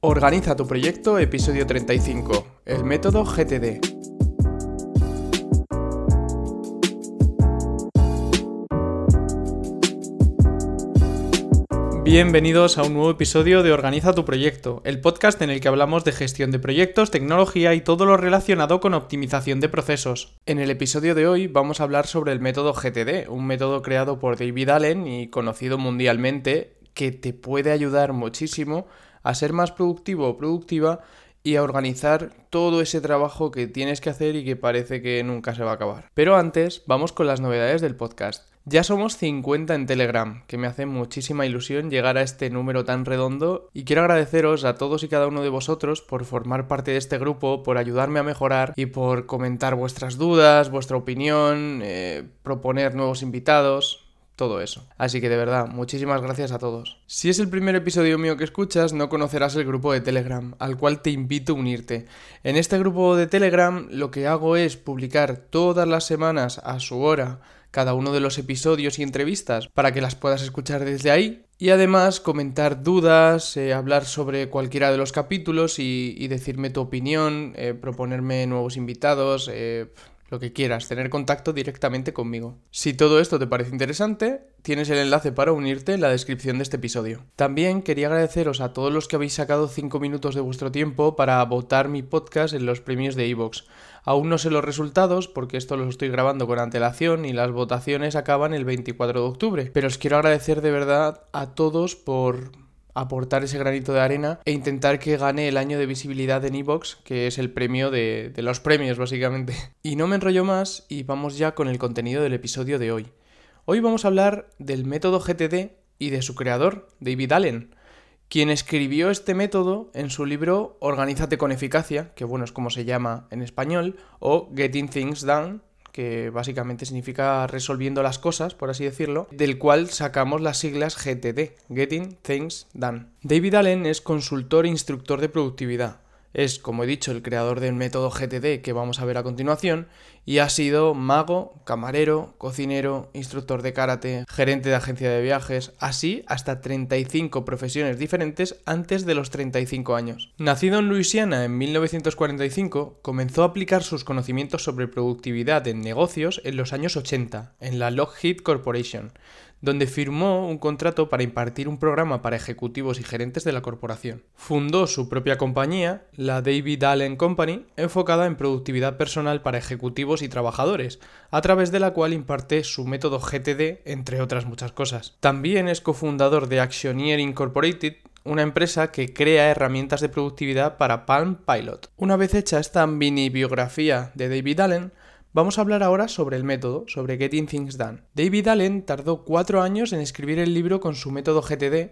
Organiza tu proyecto, episodio 35. El método GTD. Bienvenidos a un nuevo episodio de Organiza tu proyecto, el podcast en el que hablamos de gestión de proyectos, tecnología y todo lo relacionado con optimización de procesos. En el episodio de hoy vamos a hablar sobre el método GTD, un método creado por David Allen y conocido mundialmente que te puede ayudar muchísimo a ser más productivo o productiva y a organizar todo ese trabajo que tienes que hacer y que parece que nunca se va a acabar. Pero antes, vamos con las novedades del podcast. Ya somos 50 en Telegram, que me hace muchísima ilusión llegar a este número tan redondo y quiero agradeceros a todos y cada uno de vosotros por formar parte de este grupo, por ayudarme a mejorar y por comentar vuestras dudas, vuestra opinión, eh, proponer nuevos invitados todo eso. Así que de verdad, muchísimas gracias a todos. Si es el primer episodio mío que escuchas, no conocerás el grupo de Telegram, al cual te invito a unirte. En este grupo de Telegram lo que hago es publicar todas las semanas a su hora cada uno de los episodios y entrevistas para que las puedas escuchar desde ahí y además comentar dudas, eh, hablar sobre cualquiera de los capítulos y, decirme tu opinión, eh, proponerme nuevos invitados. Eh, lo que quieras, tener contacto directamente conmigo. Si todo esto te parece interesante, tienes el enlace para unirte en la descripción de este episodio. También quería agradeceros a todos los que habéis sacado 5 minutos de vuestro tiempo para votar mi podcast en los premios de iVoox. Aún no sé los resultados porque esto lo estoy grabando con antelación y las votaciones acaban el 24 de octubre, pero os quiero agradecer de verdad a todos por aportar ese granito de arena e intentar que gane el año de visibilidad en Evox, que es el premio de, de los premios básicamente. Y no me enrollo más y vamos ya con el contenido del episodio de hoy. Hoy vamos a hablar del método GTD y de su creador, David Allen, quien escribió este método en su libro Organízate con eficacia, que bueno es como se llama en español, o Getting Things Done, que básicamente significa resolviendo las cosas, por así decirlo, del cual sacamos las siglas GTD, Getting Things Done. David Allen es consultor e instructor de productividad. Es, como he dicho, el creador del método GTD que vamos a ver a continuación y ha sido mago, camarero, cocinero, instructor de karate, gerente de agencia de viajes, así hasta 35 profesiones diferentes antes de los 35 años. Nacido en Luisiana en 1945, comenzó a aplicar sus conocimientos sobre productividad en negocios en los años 80 en la Lockheed Corporation, donde firmó un contrato para impartir un programa para ejecutivos y gerentes de la corporación. Fundó su propia compañía, la David Allen Company, enfocada en productividad personal para ejecutivos y trabajadores, a través de la cual imparte su método GTD, entre otras muchas cosas. También es cofundador de Actioneer Incorporated, una empresa que crea herramientas de productividad para Palm Pilot. Una vez hecha esta mini biografía de David Allen, Vamos a hablar ahora sobre el método, sobre Getting Things Done. David Allen tardó cuatro años en escribir el libro con su método GTD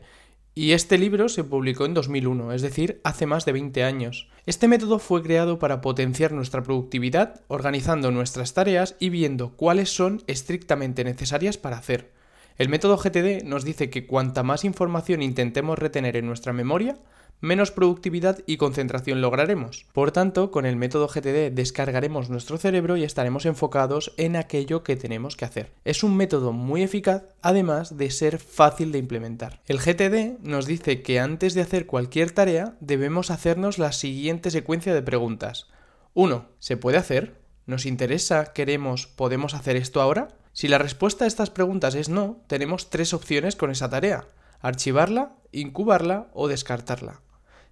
y este libro se publicó en 2001, es decir, hace más de 20 años. Este método fue creado para potenciar nuestra productividad, organizando nuestras tareas y viendo cuáles son estrictamente necesarias para hacer. El método GTD nos dice que cuanta más información intentemos retener en nuestra memoria, menos productividad y concentración lograremos. Por tanto, con el método GTD descargaremos nuestro cerebro y estaremos enfocados en aquello que tenemos que hacer. Es un método muy eficaz, además de ser fácil de implementar. El GTD nos dice que antes de hacer cualquier tarea debemos hacernos la siguiente secuencia de preguntas. 1. ¿Se puede hacer? ¿Nos interesa? ¿Queremos? ¿Podemos hacer esto ahora? Si la respuesta a estas preguntas es no, tenemos tres opciones con esa tarea. Archivarla, incubarla o descartarla.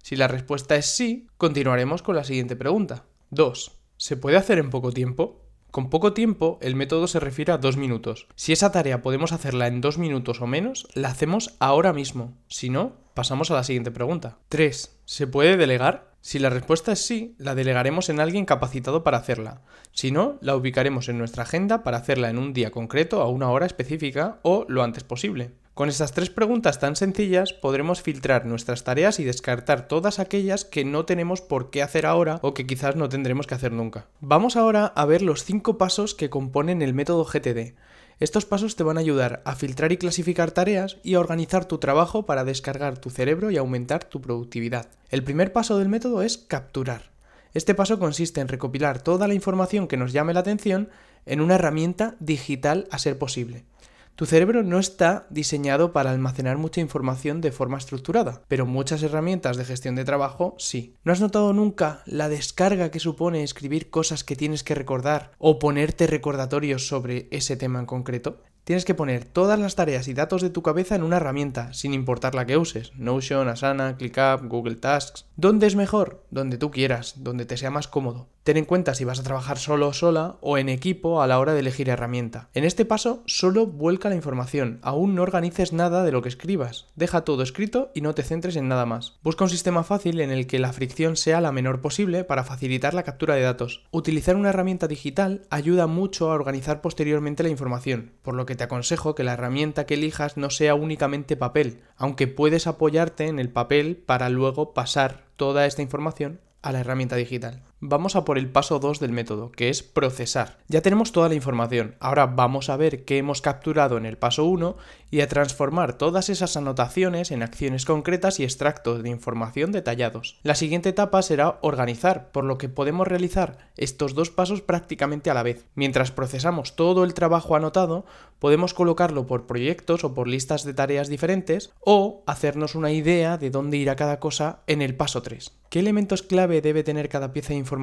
Si la respuesta es sí, continuaremos con la siguiente pregunta. 2. ¿Se puede hacer en poco tiempo? Con poco tiempo, el método se refiere a dos minutos. Si esa tarea podemos hacerla en dos minutos o menos, la hacemos ahora mismo. Si no, pasamos a la siguiente pregunta. 3. ¿Se puede delegar? Si la respuesta es sí, la delegaremos en alguien capacitado para hacerla. Si no, la ubicaremos en nuestra agenda para hacerla en un día concreto a una hora específica o lo antes posible. Con estas tres preguntas tan sencillas podremos filtrar nuestras tareas y descartar todas aquellas que no tenemos por qué hacer ahora o que quizás no tendremos que hacer nunca. Vamos ahora a ver los cinco pasos que componen el método GTD. Estos pasos te van a ayudar a filtrar y clasificar tareas y a organizar tu trabajo para descargar tu cerebro y aumentar tu productividad. El primer paso del método es capturar. Este paso consiste en recopilar toda la información que nos llame la atención en una herramienta digital a ser posible. Tu cerebro no está diseñado para almacenar mucha información de forma estructurada, pero muchas herramientas de gestión de trabajo sí. ¿No has notado nunca la descarga que supone escribir cosas que tienes que recordar o ponerte recordatorios sobre ese tema en concreto? Tienes que poner todas las tareas y datos de tu cabeza en una herramienta, sin importar la que uses. Notion, Asana, ClickUp, Google Tasks. ¿Dónde es mejor? Donde tú quieras, donde te sea más cómodo. Ten en cuenta si vas a trabajar solo o sola o en equipo a la hora de elegir herramienta. En este paso, solo vuelca la información. Aún no organices nada de lo que escribas. Deja todo escrito y no te centres en nada más. Busca un sistema fácil en el que la fricción sea la menor posible para facilitar la captura de datos. Utilizar una herramienta digital ayuda mucho a organizar posteriormente la información, por lo que te aconsejo que la herramienta que elijas no sea únicamente papel, aunque puedes apoyarte en el papel para luego pasar toda esta información a la herramienta digital. Vamos a por el paso 2 del método, que es procesar. Ya tenemos toda la información, ahora vamos a ver qué hemos capturado en el paso 1 y a transformar todas esas anotaciones en acciones concretas y extractos de información detallados. La siguiente etapa será organizar, por lo que podemos realizar estos dos pasos prácticamente a la vez. Mientras procesamos todo el trabajo anotado, podemos colocarlo por proyectos o por listas de tareas diferentes o hacernos una idea de dónde irá cada cosa en el paso 3. ¿Qué elementos clave debe tener cada pieza de información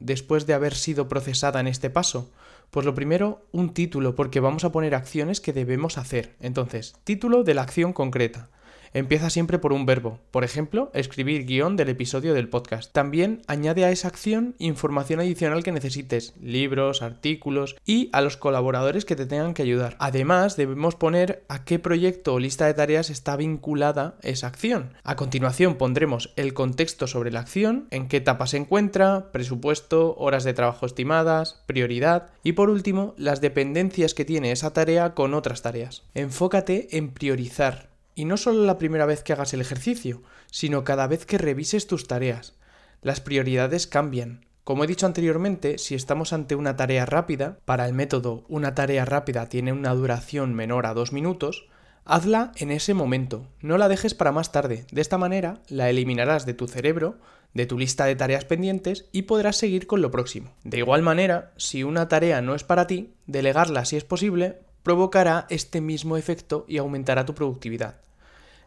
después de haber sido procesada en este paso? Pues lo primero, un título, porque vamos a poner acciones que debemos hacer. Entonces, título de la acción concreta empieza siempre por un verbo. Por ejemplo, escribir guion del episodio del podcast. También añade a esa acción información adicional que necesites, libros, artículos y a los colaboradores que te tengan que ayudar. Además, debemos poner a qué proyecto o lista de tareas está vinculada esa acción. A continuación pondremos el contexto sobre la acción, en qué etapa se encuentra, presupuesto, horas de trabajo estimadas, prioridad y por último las dependencias que tiene esa tarea con otras tareas. Enfócate en priorizar y no solo la primera vez que hagas el ejercicio, sino cada vez que revises tus tareas. Las prioridades cambian. Como he dicho anteriormente, si estamos ante una tarea rápida, para el método una tarea rápida tiene una duración menor a dos minutos, hazla en ese momento, no la dejes para más tarde. De esta manera la eliminarás de tu cerebro, de tu lista de tareas pendientes y podrás seguir con lo próximo. De igual manera, si una tarea no es para ti, delegarla si es posible provocará este mismo efecto y aumentará tu productividad.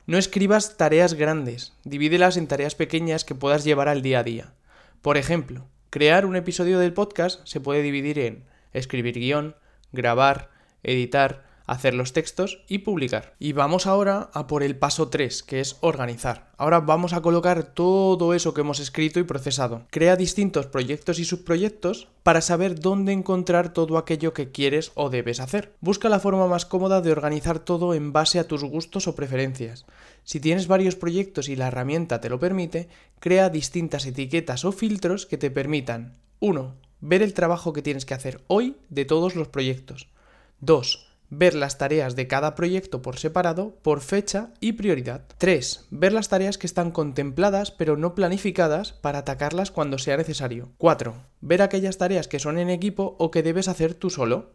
No escribas tareas grandes, divídelas en tareas pequeñas que puedas llevar al día a día. Por ejemplo, crear un episodio del podcast se puede dividir en escribir guion, grabar, editar, hacer los textos y publicar. Y vamos ahora a por el paso 3, que es organizar. Ahora vamos a colocar todo eso que hemos escrito y procesado. Crea distintos proyectos y subproyectos para saber dónde encontrar todo aquello que quieres o debes hacer. Busca la forma más cómoda de organizar todo en base a tus gustos o preferencias. Si tienes varios proyectos y la herramienta te lo permite, crea distintas etiquetas o filtros que te permitan 1. Ver el trabajo que tienes que hacer hoy de todos los proyectos. 2 ver las tareas de cada proyecto por separado, por fecha y prioridad. 3. Ver las tareas que están contempladas pero no planificadas para atacarlas cuando sea necesario. 4. Ver aquellas tareas que son en equipo o que debes hacer tú solo.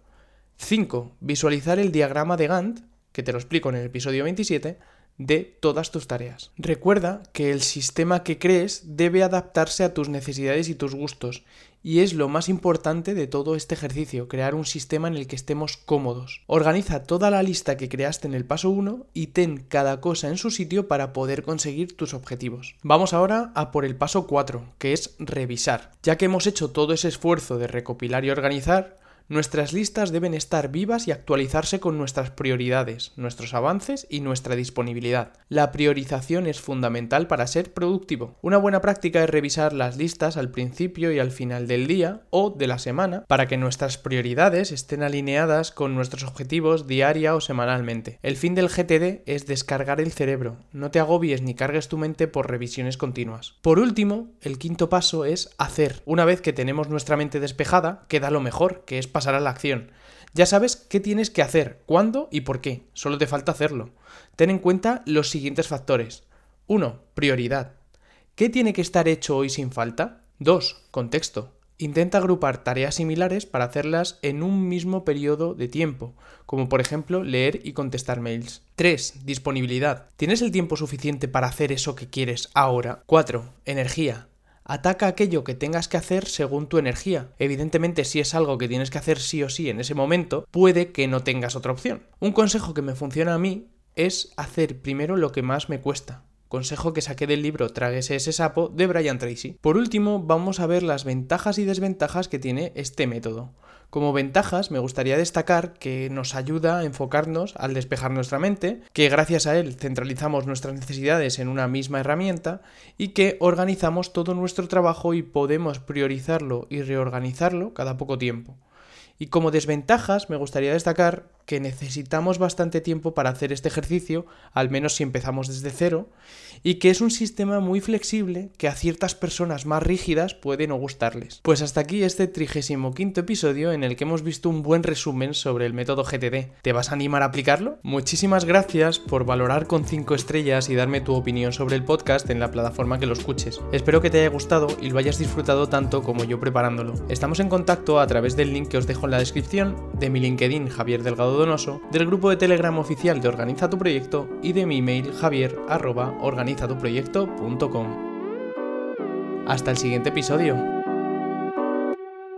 5. Visualizar el diagrama de Gantt, que te lo explico en el episodio 27, de todas tus tareas. Recuerda que el sistema que crees debe adaptarse a tus necesidades y tus gustos, y es lo más importante de todo este ejercicio, crear un sistema en el que estemos cómodos. Organiza toda la lista que creaste en el paso 1 y ten cada cosa en su sitio para poder conseguir tus objetivos. Vamos ahora a por el paso 4, que es revisar. Ya que hemos hecho todo ese esfuerzo de recopilar y organizar, Nuestras listas deben estar vivas y actualizarse con nuestras prioridades, nuestros avances y nuestra disponibilidad. La priorización es fundamental para ser productivo. Una buena práctica es revisar las listas al principio y al final del día o de la semana para que nuestras prioridades estén alineadas con nuestros objetivos diaria o semanalmente. El fin del GTD es descargar el cerebro. No te agobies ni cargues tu mente por revisiones continuas. Por último, el quinto paso es hacer. Una vez que tenemos nuestra mente despejada, queda lo mejor, que es pasar a la acción. Ya sabes qué tienes que hacer, cuándo y por qué. Solo te falta hacerlo. Ten en cuenta los siguientes factores. 1. Prioridad. ¿Qué tiene que estar hecho hoy sin falta? 2. Contexto. Intenta agrupar tareas similares para hacerlas en un mismo periodo de tiempo, como por ejemplo leer y contestar mails. 3. Disponibilidad. ¿Tienes el tiempo suficiente para hacer eso que quieres ahora? 4. Energía. Ataca aquello que tengas que hacer según tu energía. Evidentemente, si es algo que tienes que hacer sí o sí en ese momento, puede que no tengas otra opción. Un consejo que me funciona a mí es hacer primero lo que más me cuesta. Consejo que saqué del libro Tráguese ese sapo de Brian Tracy. Por último, vamos a ver las ventajas y desventajas que tiene este método. Como ventajas, me gustaría destacar que nos ayuda a enfocarnos al despejar nuestra mente, que gracias a él centralizamos nuestras necesidades en una misma herramienta y que organizamos todo nuestro trabajo y podemos priorizarlo y reorganizarlo cada poco tiempo. Y como desventajas, me gustaría destacar que necesitamos bastante tiempo para hacer este ejercicio, al menos si empezamos desde cero, y que es un sistema muy flexible que a ciertas personas más rígidas puede no gustarles. Pues hasta aquí este 35 episodio en el que hemos visto un buen resumen sobre el método GTD. ¿Te vas a animar a aplicarlo? Muchísimas gracias por valorar con 5 estrellas y darme tu opinión sobre el podcast en la plataforma que lo escuches. Espero que te haya gustado y lo hayas disfrutado tanto como yo preparándolo. Estamos en contacto a través del link que os dejo en la descripción, de mi LinkedIn Javier Delgado Del grupo de Telegram oficial de Organiza tu Proyecto y de mi email javier.organizatuproyecto.com. Hasta el siguiente episodio.